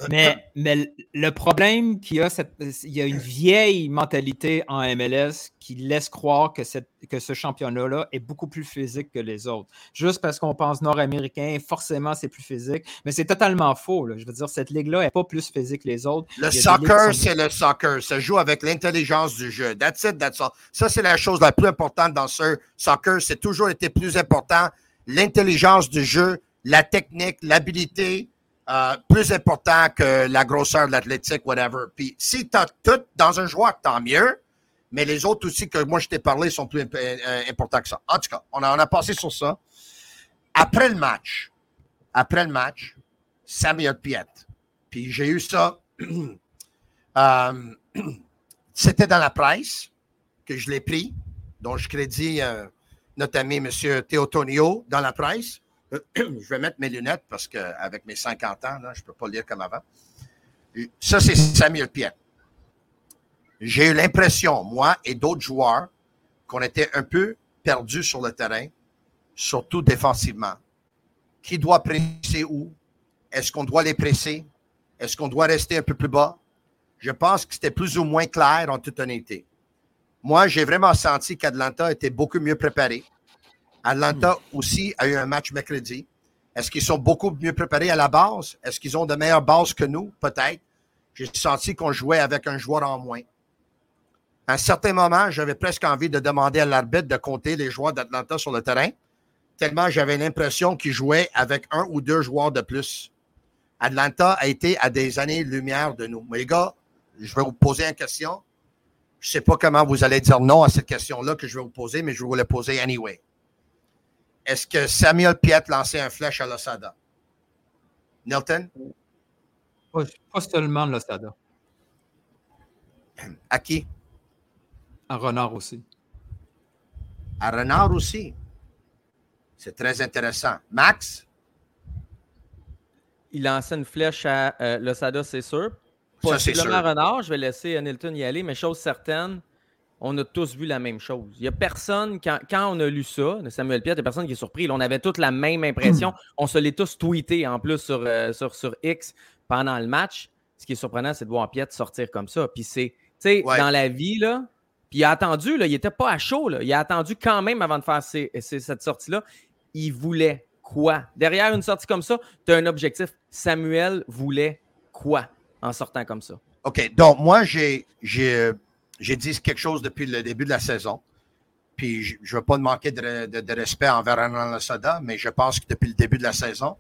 [SPEAKER 5] Mais, mais le problème qu'il y a, cette- il y a une vieille mentalité en MLS qui laisse croire que, cette- que ce championnat-là est beaucoup plus physique que les autres. Juste parce qu'on pense nord-américain, forcément, c'est plus physique. Mais c'est totalement faux. là. Je veux dire, cette ligue-là n'est pas plus physique que les autres.
[SPEAKER 1] Le soccer, c'est le soccer. Ça joue avec l'intelligence du jeu. That's it, that's all. Ça, c'est la chose la plus importante dans ce soccer. C'est toujours été plus important. L'intelligence du jeu, la technique, l'habilité, euh, plus important que la grosseur de l'athlétique, whatever. Puis si tu as tout dans un joueur, tant mieux. Mais les autres aussi que moi je t'ai parlé sont plus imp- euh, importants que ça. En tout cas, on a, passé sur ça. Après le match, après le match, Samuel Piet. Puis j'ai eu ça euh, C'était dans la presse que je l'ai pris, dont je crédite euh, notre ami M. Théotonio dans la presse. je vais mettre mes lunettes parce qu'avec mes 50 ans, je ne peux pas lire comme avant. Ça, c'est Samuel Piet. J'ai eu l'impression, moi et d'autres joueurs, qu'on était un peu perdus sur le terrain, surtout défensivement. Qui doit presser où? Est-ce qu'on doit les presser? Est-ce qu'on doit rester un peu plus bas? Je pense que c'était plus ou moins clair en toute honnêteté. Moi, j'ai vraiment senti qu'Atlanta était beaucoup mieux préparé. Atlanta aussi a eu un match mercredi. Est-ce qu'ils sont beaucoup mieux préparés à la base? Est-ce qu'ils ont de meilleures bases que nous? Peut-être. J'ai senti qu'on jouait avec un joueur en moins. À un certain moment, j'avais presque envie de demander à l'arbitre de compter les joueurs d'Atlanta sur le terrain, tellement j'avais l'impression qu'ils jouaient avec un ou deux joueurs de plus. Atlanta a été à des années-lumière de nous. Mais les gars, je vais vous poser une question. Je ne sais pas comment vous allez dire non à cette question-là que je vais vous poser, mais je vais vous la poser anyway. Est-ce que Samuel Piet lançait un flèche à l'Osada? Nilton?
[SPEAKER 5] Pas, pas seulement le Sada.
[SPEAKER 1] À qui?
[SPEAKER 5] À Renard aussi.
[SPEAKER 1] À Renard aussi. C'est très intéressant. Max?
[SPEAKER 4] Il lançait une flèche à euh, Losada, c'est sûr. Possiblement. Renard, je vais laisser Nilton y aller, mais chose certaine, on a tous vu la même chose. Il n'y a personne, quand, quand on a lu ça, de Samuel Piet, il n'y a personne qui est surpris. Là, on avait toute la même impression. on se l'est tous tweeté en plus sur, euh, sur, sur X pendant le match. Ce qui est surprenant, c'est de voir Piet sortir comme ça. Puis c'est, tu sais,
[SPEAKER 1] Ouais.
[SPEAKER 4] dans la vie, là, puis il a attendu, là, il n'était pas à chaud. Là. Il a attendu quand même avant de faire cette sortie-là. Il voulait quoi? Derrière une sortie comme ça, tu as un objectif. Samuel voulait quoi? En sortant comme ça?
[SPEAKER 1] OK. Donc, moi, j'ai, j'ai, dit quelque chose depuis le début de la saison. Puis, je ne veux pas manquer de, de- respect envers Renan Lasada, mais je pense que depuis le début de la saison,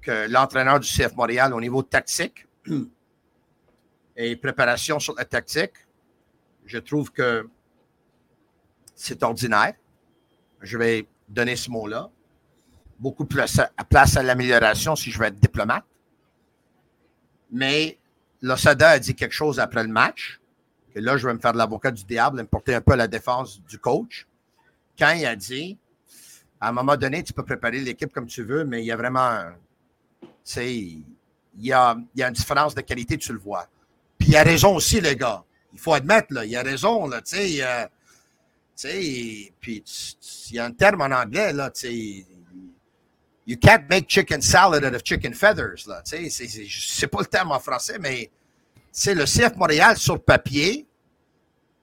[SPEAKER 1] que l'entraîneur du CF Montréal, au niveau tactique et préparation sur la tactique, je trouve que c'est ordinaire. Je vais donner ce mot-là. Beaucoup plus à, place à l'amélioration si je veux être diplomate. Mais Losada a dit quelque chose après le match, que là, je vais me faire l'avocat du diable et me porter un peu à la défense du coach. Quand il a dit, à un moment donné, tu peux préparer l'équipe comme tu veux, mais il y a vraiment, tu sais, il y a, il une différence de qualité, tu le vois. Puis il a raison aussi, les gars. Il faut admettre, là, il a raison, là, tu sais. euh, tu sais, puis il y a un terme en anglais, là, tu sais. You can't make chicken salad out of chicken feathers, là. C'est- c'est- sais pas le terme en français, mais c'est le CF Montréal sur papier.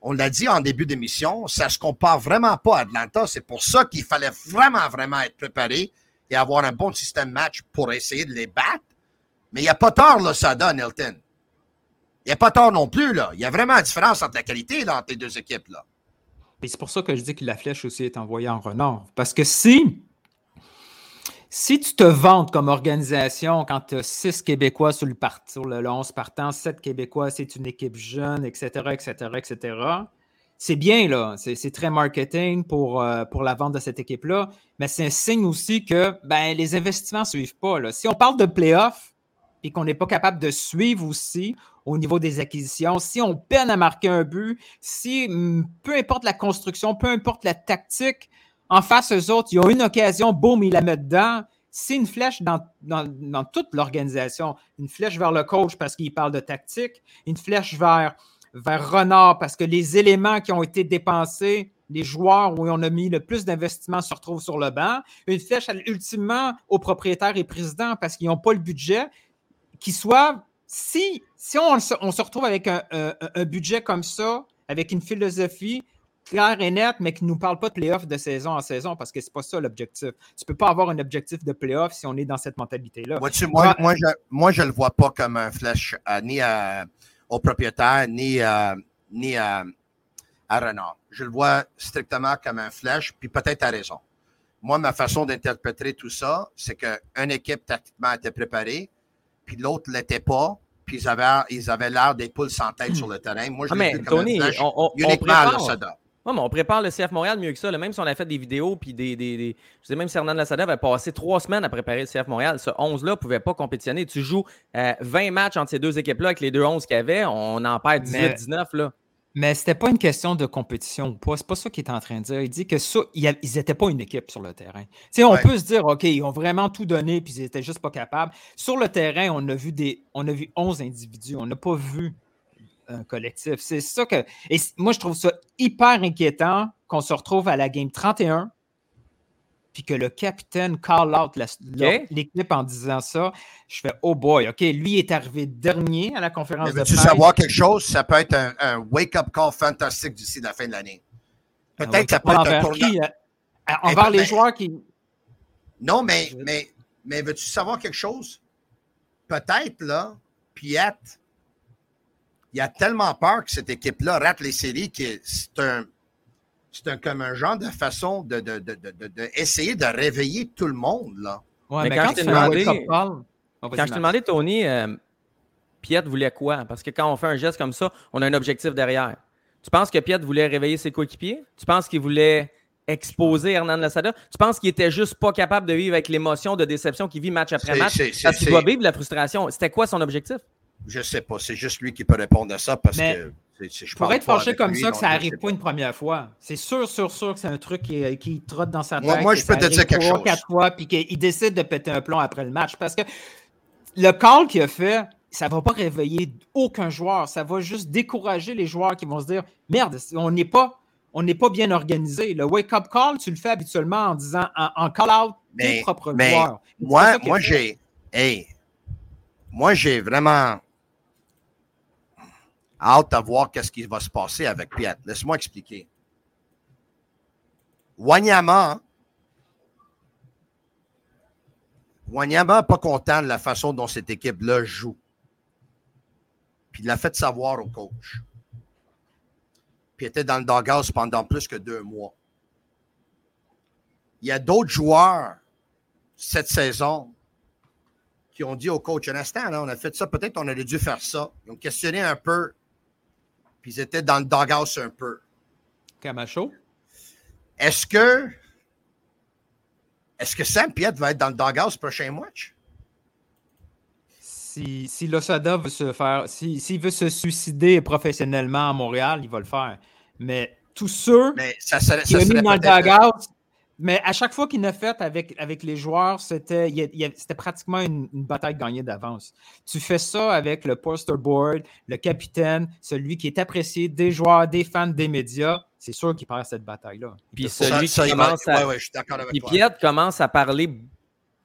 [SPEAKER 1] On l'a dit en début d'émission, ça se compare vraiment pas à Atlanta. C'est pour ça qu'il fallait vraiment, vraiment être préparé et avoir un bon système match pour essayer de les battre. Mais il n'y a pas tort, là, ça donne, Hilton. Il n'y a pas tort non plus, là. Il y a vraiment une différence entre la qualité, là, entre les deux équipes, là.
[SPEAKER 5] Et c'est pour ça que je dis que la flèche aussi est envoyée en renard. Parce que si, si tu te vantes comme organisation quand tu as six Québécois sur le, part, sur le, le 11 partant, sept Québécois, c'est une équipe jeune, etc., etc., etc., c'est bien, là. C'est très marketing pour, euh, pour la vente de cette équipe-là. Mais c'est un signe aussi que ben, les investissements ne suivent pas. Si on parle de playoffs et qu'on n'est pas capable de suivre aussi au niveau des acquisitions, si on peine à marquer un but, si hum, peu importe la construction, peu importe la tactique, en face, eux autres, ils ont une occasion, boum, ils la mettent dedans. C'est une flèche dans, toute l'organisation. Une flèche vers le coach parce qu'il parle de tactique, une flèche vers, vers Renard parce que les éléments qui ont été dépensés les joueurs où on a mis le plus d'investissement se retrouvent sur le banc. Une flèche ultimement aux propriétaires et présidents parce qu'ils n'ont pas le budget, qui soit, si, si on, se- retrouve avec un budget comme ça, avec une philosophie claire et nette, mais qui ne nous parle pas de playoff de saison en saison, parce que c'est pas ça l'objectif. Tu peux pas avoir un objectif de playoff si on est dans cette mentalité-là.
[SPEAKER 1] Moi,
[SPEAKER 5] Ouais.
[SPEAKER 1] moi, je, moi, je le vois pas comme un flèche euh, ni à- au propriétaire, ni, euh, ni à, à Renard. Je le vois strictement comme un flèche, puis peut-être à raison. Moi, ma façon d'interpréter tout ça, c'est qu'une équipe tactiquement était préparée, puis l'autre ne l'était pas, puis ils avaient, ils avaient l'air des poules sans tête sur le terrain. Moi, je
[SPEAKER 4] Ah,
[SPEAKER 1] l'ai
[SPEAKER 4] mais
[SPEAKER 1] vu comme
[SPEAKER 4] Tony,
[SPEAKER 1] un flèche
[SPEAKER 4] on- on- on
[SPEAKER 1] uniquement à
[SPEAKER 4] prépare.
[SPEAKER 1] l'Osada.
[SPEAKER 4] Ouais, mais on prépare le CF Montréal mieux que ça. là. Même si on a fait des vidéos, puis des, des, des- Je sais même si Hernan Lassada avait passé trois semaines à préparer le CF Montréal, ce 11-là ne pouvait pas compétitionner. Tu joues euh, 20 matchs entre ces deux équipes-là avec les deux 11 qu'il y avait, on en perd
[SPEAKER 5] Mais-
[SPEAKER 4] 18-19. là.
[SPEAKER 5] Mais c'était pas une question de compétition ou pas. C'est pas ça qu'il est en train de dire. Il dit que ça, il y a- ils n'étaient pas une équipe sur le terrain. Tu sais, on
[SPEAKER 1] Ouais.
[SPEAKER 5] peut se dire, OK, ils ont vraiment tout donné puis ils étaient juste pas capables. Sur le terrain, on a vu des, on a vu 11 individus. On n'a pas vu un collectif. C'est ça que. Et moi, je trouve ça hyper inquiétant qu'on se retrouve à la game 31 puis que le capitaine call out l'équipe en disant ça. Je fais, oh boy, OK, lui est arrivé dernier à la conférence
[SPEAKER 1] Mais
[SPEAKER 5] de
[SPEAKER 1] veux-tu
[SPEAKER 5] presse.
[SPEAKER 1] savoir quelque chose? Ça peut être un, un wake-up call fantastique d'ici la fin de l'année. Peut-être que ça peut être un
[SPEAKER 5] envers
[SPEAKER 1] tournant.
[SPEAKER 5] qui, euh, envers les joueurs qui.
[SPEAKER 1] Non, mais, mais, mais veux-tu savoir quelque chose? Peut-être, là, Piet, il a tellement peur que cette équipe-là rate les séries que c'est un, c'est un, comme un genre de façon de, de, de, de, de- de essayer de réveiller tout le monde, là.
[SPEAKER 5] Ouais,
[SPEAKER 4] Mais
[SPEAKER 5] mais,
[SPEAKER 4] quand
[SPEAKER 5] quand,
[SPEAKER 4] je t'ai demandé-.
[SPEAKER 5] Oh,
[SPEAKER 4] Quand je t'ai demandé, Tony, euh, Piet voulait quoi? Parce que quand on fait un geste comme ça, on a un objectif derrière. Tu penses que Piet voulait réveiller ses coéquipiers? Tu penses qu'il voulait exposer Hernan Lassada? Tu penses qu'il était juste pas capable de vivre avec l'émotion de déception qu'il vit match après match?
[SPEAKER 1] c'est- c'est-
[SPEAKER 4] Parce qu'il doit vivre la frustration. C'était quoi son objectif?
[SPEAKER 1] Je sais pas. C'est juste lui qui peut répondre à ça parce
[SPEAKER 5] Mais
[SPEAKER 1] que je
[SPEAKER 5] pourrais être fâché comme
[SPEAKER 1] lui,
[SPEAKER 5] ça que ça n'arrive pas une première fois. C'est sûr, sûr, sûr que c'est un truc qui, qui trotte dans sa tête.
[SPEAKER 1] Moi- je peux te dire quelque
[SPEAKER 5] trois,
[SPEAKER 1] chose.
[SPEAKER 5] quatre fois, puis qu'il décide de péter un plomb après le match. Parce que le call qu'il a fait, ça ne va pas réveiller aucun joueur. Ça va juste décourager les joueurs qui vont se dire Merde, on n'est pas. On n'est pas bien organisé. Le wake-up call, tu le fais habituellement en disant en, en call-out tes propres
[SPEAKER 1] mais
[SPEAKER 5] joueurs.
[SPEAKER 1] Moi, moi j'ai. Hey, moi, j'ai vraiment hâte à voir qu'est-ce qui va se passer avec Piet. Laisse-moi expliquer. Wanyama, Wanyama n'est pas content de la façon dont cette équipe-là joue. Puis il l'a fait savoir au coach. Puis il était dans le doghouse pendant plus que deux mois. Il y a d'autres joueurs cette saison qui ont dit au coach un instant, là, on a fait ça, peut-être on aurait dû faire ça. Ils ont questionné un peu, puis ils étaient dans le doghouse un peu.
[SPEAKER 5] Camacho?
[SPEAKER 1] Est-ce que est-ce que Sam Piet va être dans le doghouse prochain match?
[SPEAKER 5] Si, si Losada veut se faire, si- s'il veut se suicider professionnellement à Montréal, il va le faire. Mais tous ceux
[SPEAKER 1] Mais ça serait,
[SPEAKER 5] qui
[SPEAKER 1] ça
[SPEAKER 5] mis dans le dugout, mais à chaque fois qu'il l'a fait avec, avec les joueurs, c'était il c'était pratiquement une, une bataille gagnée d'avance. Tu fais ça avec le poster board, le capitaine, celui qui est apprécié des joueurs, des fans, des médias. C'est sûr qu'il perd cette bataille-là. Il
[SPEAKER 4] Puis celui
[SPEAKER 1] ça,
[SPEAKER 4] qui commence à.
[SPEAKER 1] ouais, ouais, je suis d'accord avec
[SPEAKER 4] Puis
[SPEAKER 1] toi.
[SPEAKER 4] Piet commence à parler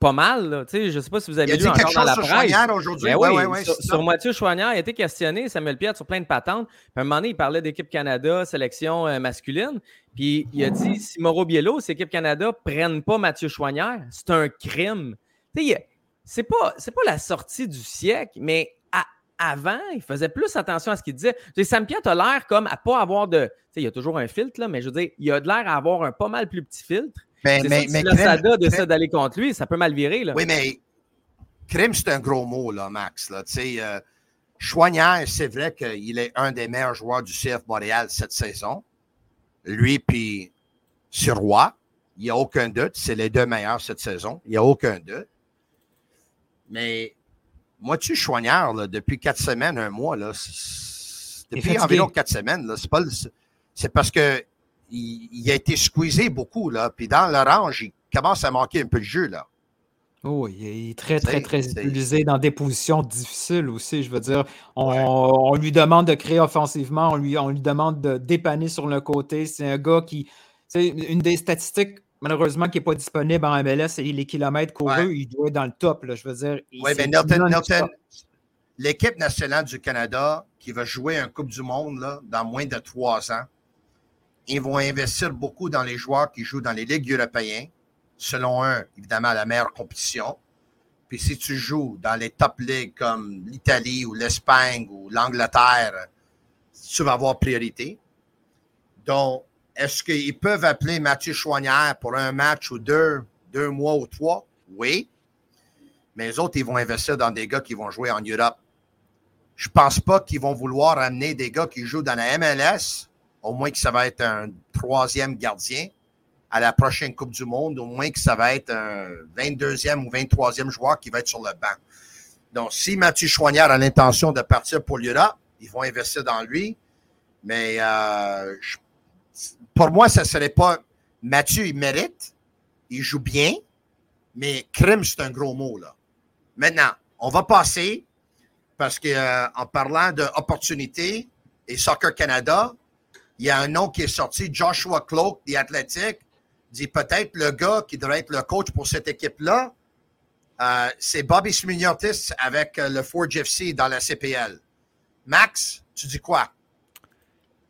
[SPEAKER 4] pas mal. Là. Tu sais, Je ne sais pas si vous avez lu encore dans la
[SPEAKER 1] sur
[SPEAKER 4] presse.
[SPEAKER 1] Choignard aujourd'hui.
[SPEAKER 4] Ben
[SPEAKER 1] Ouais,
[SPEAKER 4] oui,
[SPEAKER 1] ouais, ouais,
[SPEAKER 4] sur,
[SPEAKER 1] c'est
[SPEAKER 4] sur. Mathieu Chouanière, il a été questionné, Samuel Piet, sur plein de patentes. Puis à un moment donné, il parlait d'équipe Canada, sélection euh, masculine. Puis il a dit si Mauro Biello, si l'équipe Canada ne prennent pas Mathieu Chouanière, c'est un crime. Tu sais, il- c'est pas, c'est pas la sortie du siècle, mais à- avant, il faisait plus attention à ce qu'il disait. Tu sais, Sam Piet a l'air comme à pas avoir de. Tu sais, il y a toujours un filtre, là, mais je veux dire, il a de l'air à avoir un pas mal plus petit filtre.
[SPEAKER 1] Mais, mais, mais
[SPEAKER 4] Losada décide d'aller contre lui, ça peut mal virer. Là.
[SPEAKER 1] Oui, mais crime, c'est un gros mot, là, Max. Là. Tu sais, euh, Chouanière, c'est vrai qu'il est un des meilleurs joueurs du CF Montréal cette saison. Lui puis Sirois, il n'y a aucun doute. C'est les deux meilleurs cette saison. Il n'y a aucun doute. Mais moi, tu Chouanière, là, depuis quatre semaines, un mois, là, depuis environ quatre semaines, là, c'est pas le- c'est parce que il, il a été squeezé beaucoup, là. Puis dans l'orange, il commence à manquer un peu de jeu, là.
[SPEAKER 5] Oh, il est très, très, très utilisé dans des positions difficiles aussi. Je veux dire, on, lui demande de créer offensivement, on lui, on lui demande de dépanner sur le côté. C'est un gars qui. C'est une des statistiques, malheureusement, qui n'est pas disponible en MLS, c'est les kilomètres courus. Il doit être dans le top. Là, je veux dire.
[SPEAKER 1] Oui, mais Nelton, l'équipe nationale du Canada qui va jouer un Coupe du Monde là, dans moins de trois ans, ils vont investir beaucoup dans les joueurs qui jouent dans les ligues européennes selon un, évidemment, la meilleure compétition. Puis si tu joues dans les top ligues comme l'Italie ou l'Espagne ou l'Angleterre, tu vas avoir priorité. Donc, est-ce qu'ils peuvent appeler Mathieu Chouanière pour un match ou deux, deux mois ou trois? Oui. Mais les autres, ils vont investir dans des gars qui vont jouer en Europe. Je pense pas qu'ils vont vouloir amener des gars qui jouent dans la MLS, au moins que ça va être un troisième gardien à la prochaine Coupe du Monde, au moins que ça va être un 22e ou 23e joueur qui va être sur le banc. Donc, si Mathieu Chouanière a l'intention de partir pour l'Europe, ils vont investir dans lui. Mais euh, pour moi, ça ne serait pas. Mathieu, il mérite, il joue bien, mais crime, c'est un gros mot. Là. Maintenant, on va passer, parce qu'en euh, parlant d'opportunités et Soccer Canada, il y a un nom qui est sorti, Joshua Cloak, The Athletic dit peut-être le gars qui devrait être le coach pour cette équipe-là, euh, c'est Bobby Sminiotis avec euh, le Forge FC dans la CPL. Max, tu dis quoi?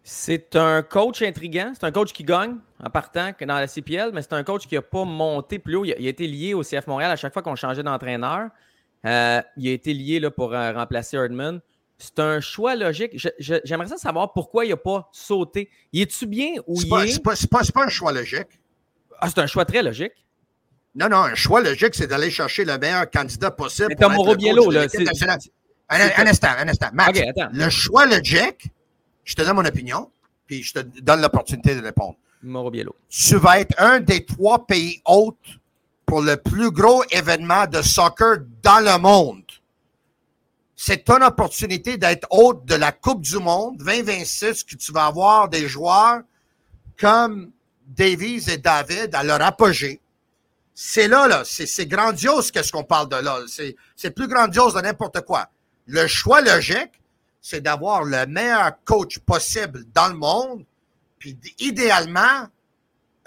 [SPEAKER 4] C'est un coach intriguant. C'est un coach qui gagne en partant dans la CPL, mais c'est un coach qui n'a pas monté plus haut. Il a, été lié au CF Montréal à chaque fois qu'on changeait d'entraîneur. Euh, il a été lié là, pour remplacer Herdman. C'est un choix logique. J'aimerais savoir pourquoi il n'a pas sauté. Il est-tu bien ou il est?
[SPEAKER 1] C'est pas, pas, un choix logique.
[SPEAKER 4] Ah, c'est un choix très logique.
[SPEAKER 1] Non, non, un choix logique, c'est d'aller chercher le meilleur candidat possible.
[SPEAKER 4] Mais Mauro Biello, là.
[SPEAKER 1] Un, instant, un instant. Max, le choix logique, je te donne mon opinion, puis je te donne l'opportunité de répondre.
[SPEAKER 4] Mauro Biello.
[SPEAKER 1] Tu vas être un des trois pays hôtes pour le plus gros événement de soccer dans le monde. C'est ton opportunité d'être hôte de la Coupe du Monde 2026 que tu vas avoir des joueurs comme Davies et David à leur apogée. C'est là, là, c'est grandiose qu'est-ce qu'on parle de là. C'est plus grandiose de n'importe quoi. Le choix logique, c'est d'avoir le meilleur coach possible dans le monde, puis idéalement,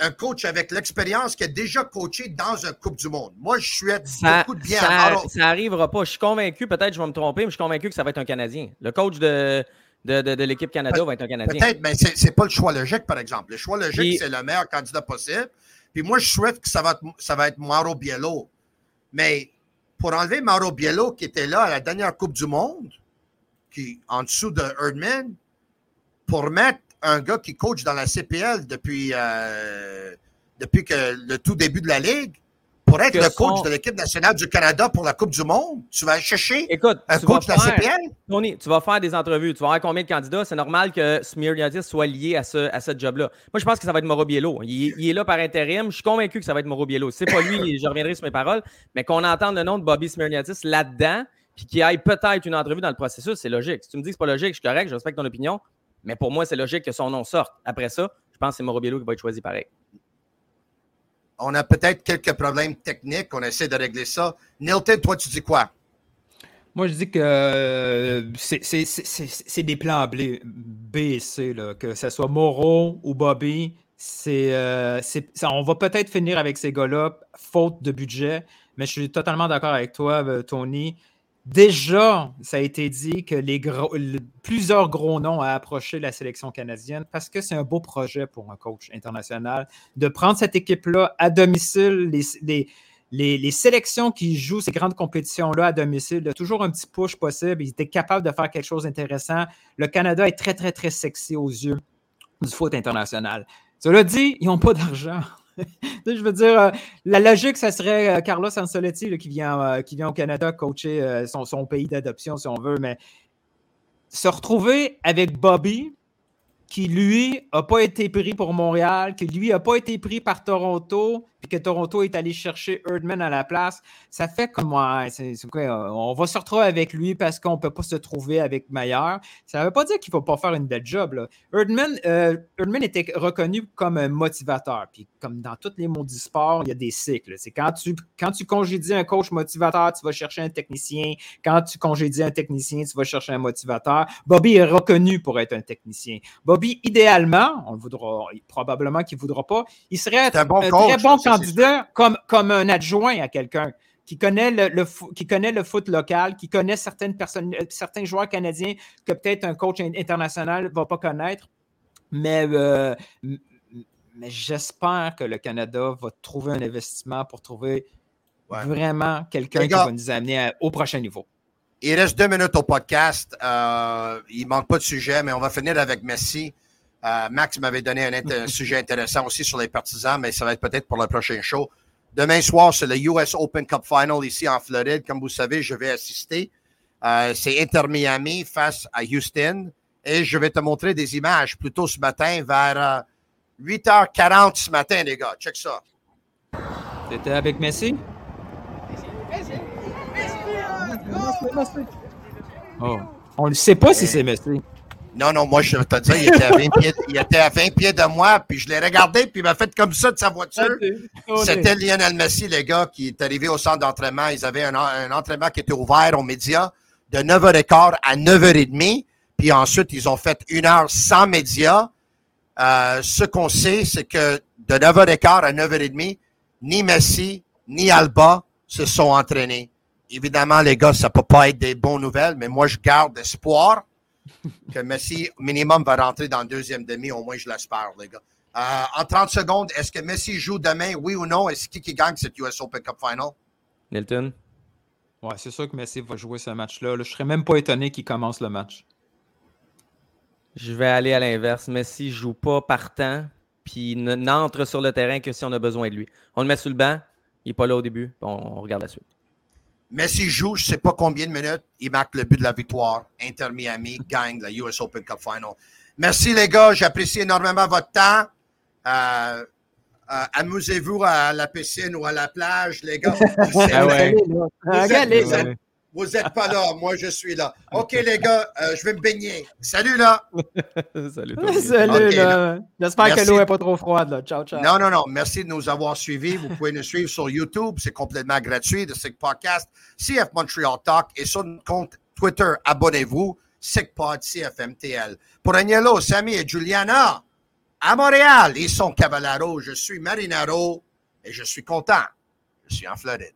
[SPEAKER 1] un coach avec l'expérience qui a déjà coaché dans un Coupe du Monde. Moi, je suis beaucoup de bien
[SPEAKER 4] ça, ça n'arrivera pas. Je suis convaincu, peut-être je vais me tromper, mais je suis convaincu que ça va être un Canadien. Le coach de, de, l'équipe Canada va être un Canadien.
[SPEAKER 1] Peut-être, mais ce n'est pas le choix logique, par exemple. Le choix logique, c'est le meilleur candidat possible. Puis moi, je souhaite que ça va être, ça va être Mauro Biello. Mais pour enlever Mauro Biello, qui était là à la dernière Coupe du Monde, qui en dessous de Erdman, pour mettre un gars qui coach dans la CPL depuis, euh, depuis que le tout début de la Ligue, pour être le coach de l'équipe nationale du Canada pour la Coupe du Monde, tu vas chercher un coach de la CPL?
[SPEAKER 4] Tony, tu vas faire des entrevues, tu vas voir combien de candidats? C'est normal que Smirniadis soit lié à ce, à job-là. Moi, je pense que ça va être Mauro Biello. Il, est là par intérim. Je suis convaincu que ça va être Mauro Biello. C'est pas lui, je reviendrai sur mes paroles, mais qu'on entende le nom de Bobby Smirniadis là-dedans, puis qu'il aille peut-être une entrevue dans le processus, c'est logique. Si tu me dis que c'est pas logique, je suis correct, je respecte ton opinion, mais pour moi, c'est logique que son nom sorte. Après ça, je pense que c'est Mauro Biello qui va être choisi pareil.
[SPEAKER 1] On a peut-être quelques problèmes techniques. On essaie de régler ça. Nilton, toi, tu dis quoi?
[SPEAKER 5] Moi, je dis que euh, c'est des plans B, B et C, que ce soit Moreau ou Bobby. Euh, on va peut-être finir avec ces gars-là, faute de budget, mais je suis totalement d'accord avec toi, euh, Tony. Déjà, ça a été dit que plusieurs gros noms ont approché la sélection canadienne parce que c'est un beau projet pour un coach international de prendre cette équipe-là à domicile, les, sélections qui jouent ces grandes compétitions-là à domicile, de toujours un petit push possible. Ils étaient capables de faire quelque chose d'intéressant. Le Canada est très, très, très sexy aux yeux du foot international. Cela dit, ils n'ont pas d'argent. je veux dire, euh, la logique, ça serait euh, Carlos Ancelotti qui, vient, euh, qui vient au Canada coacher son, pays d'adoption, si on veut, mais se retrouver avec Bobby, qui lui n'a pas été pris pour Montréal, qui lui n'a pas été pris par Toronto, puis que Toronto est allé chercher Erdman à la place, ça fait comme ouais, c'est, quoi, on va se retrouver avec lui parce qu'on ne peut pas se trouver avec meilleur. Ça ne veut pas dire qu'il ne faut pas faire une belle job. Là. Erdman, euh, Erdman était reconnu comme un motivateur. Puis comme dans tous les mondes du sport, il y a des cycles. C'est quand tu, quand tu congédies un coach motivateur, tu vas chercher un technicien. Quand tu congédies un technicien, tu vas chercher un motivateur. Bobby est reconnu pour être un technicien. Bobby, idéalement, on le voudra, probablement qu'il ne voudra pas, il serait un, bon très bon candidat comme, comme un adjoint à quelqu'un qui connaît le, qui connaît le foot local, qui connaît certaines personnes, euh, certains joueurs canadiens que peut-être un coach international ne va pas connaître. Mais, euh, mais j'espère que le Canada va trouver un investissement pour trouver vraiment quelqu'un qui va nous amener au prochain niveau.
[SPEAKER 1] Il reste deux minutes au podcast. Euh, il manque pas de sujet, mais on va finir avec Messi. Euh, Max m'avait donné un, sujet intéressant aussi sur les partisans, mais ça va être peut-être pour le prochain show. Demain soir, c'est le US Open Cup Final ici en Floride. Comme vous savez, je vais assister. Euh, c'est Inter Miami face à Houston. Et je vais te montrer des images plus tôt ce matin vers 8h40 euh, ce matin, les gars. Check ça.
[SPEAKER 5] C'était avec Messi? Oh. On ne sait pas si c'est Messi.
[SPEAKER 1] Non, non, moi, je te dire, il était, à 20 pieds, il était à 20 pieds de moi, puis je l'ai regardé, puis il m'a fait comme ça de sa voiture. C'était Lionel Messi, les gars, qui est arrivé au centre d'entraînement. Ils avaient un, entraînement qui était ouvert aux médias de 9h15 à 9h30. Puis ensuite, ils ont fait une heure sans médias. Euh, ce qu'on sait, c'est que de 9h15 à 9h30, ni Messi, ni Alba se sont entraînés. Évidemment, les gars, ça peut pas être des bonnes nouvelles, mais moi, je garde espoir que Messi, minimum, va rentrer dans le deuxième demi. Au moins, je l'espère, les gars. Euh, en 30 secondes, est-ce que Messi joue demain, oui ou non? Est-ce qui, qui gagne cette US Open Cup Final?
[SPEAKER 4] Nilton?
[SPEAKER 5] Ouais, c'est sûr que Messi va jouer ce match-là. Je serais même pas étonné qu'il commence le match.
[SPEAKER 4] Je vais aller à l'inverse. Messi ne joue pas partant, puis n'entre sur le terrain que si on a besoin de lui. On le met sur le banc, il n'est pas là au début, on regarde la suite.
[SPEAKER 1] Messi joue, je ne sais pas combien de minutes, il marque le but de la victoire. Inter Miami gagne la US Open Cup Final. Merci les gars, j'apprécie énormément votre temps. Euh, euh, amusez-vous à la piscine ou à la plage, les gars.
[SPEAKER 5] ah ouais.
[SPEAKER 1] Vous n'êtes pas là, moi je suis là. OK, les gars, euh, je vais me baigner. Salut là.
[SPEAKER 5] Salut. Salut là. J'espère que l'eau n'est pas trop froide là. Ciao, ciao.
[SPEAKER 1] Non, non, non. Merci de nous avoir suivis. Vous pouvez nous suivre sur YouTube. C'est complètement gratuit de Sick Podcast, CF Montreal Talk et sur notre compte Twitter. Abonnez-vous. SickPod CFMTL. Pour Agnello, Samy et Juliana, à Montréal, ils sont Cavallaro. Je suis Marinaro et je suis content. Je suis en Floride.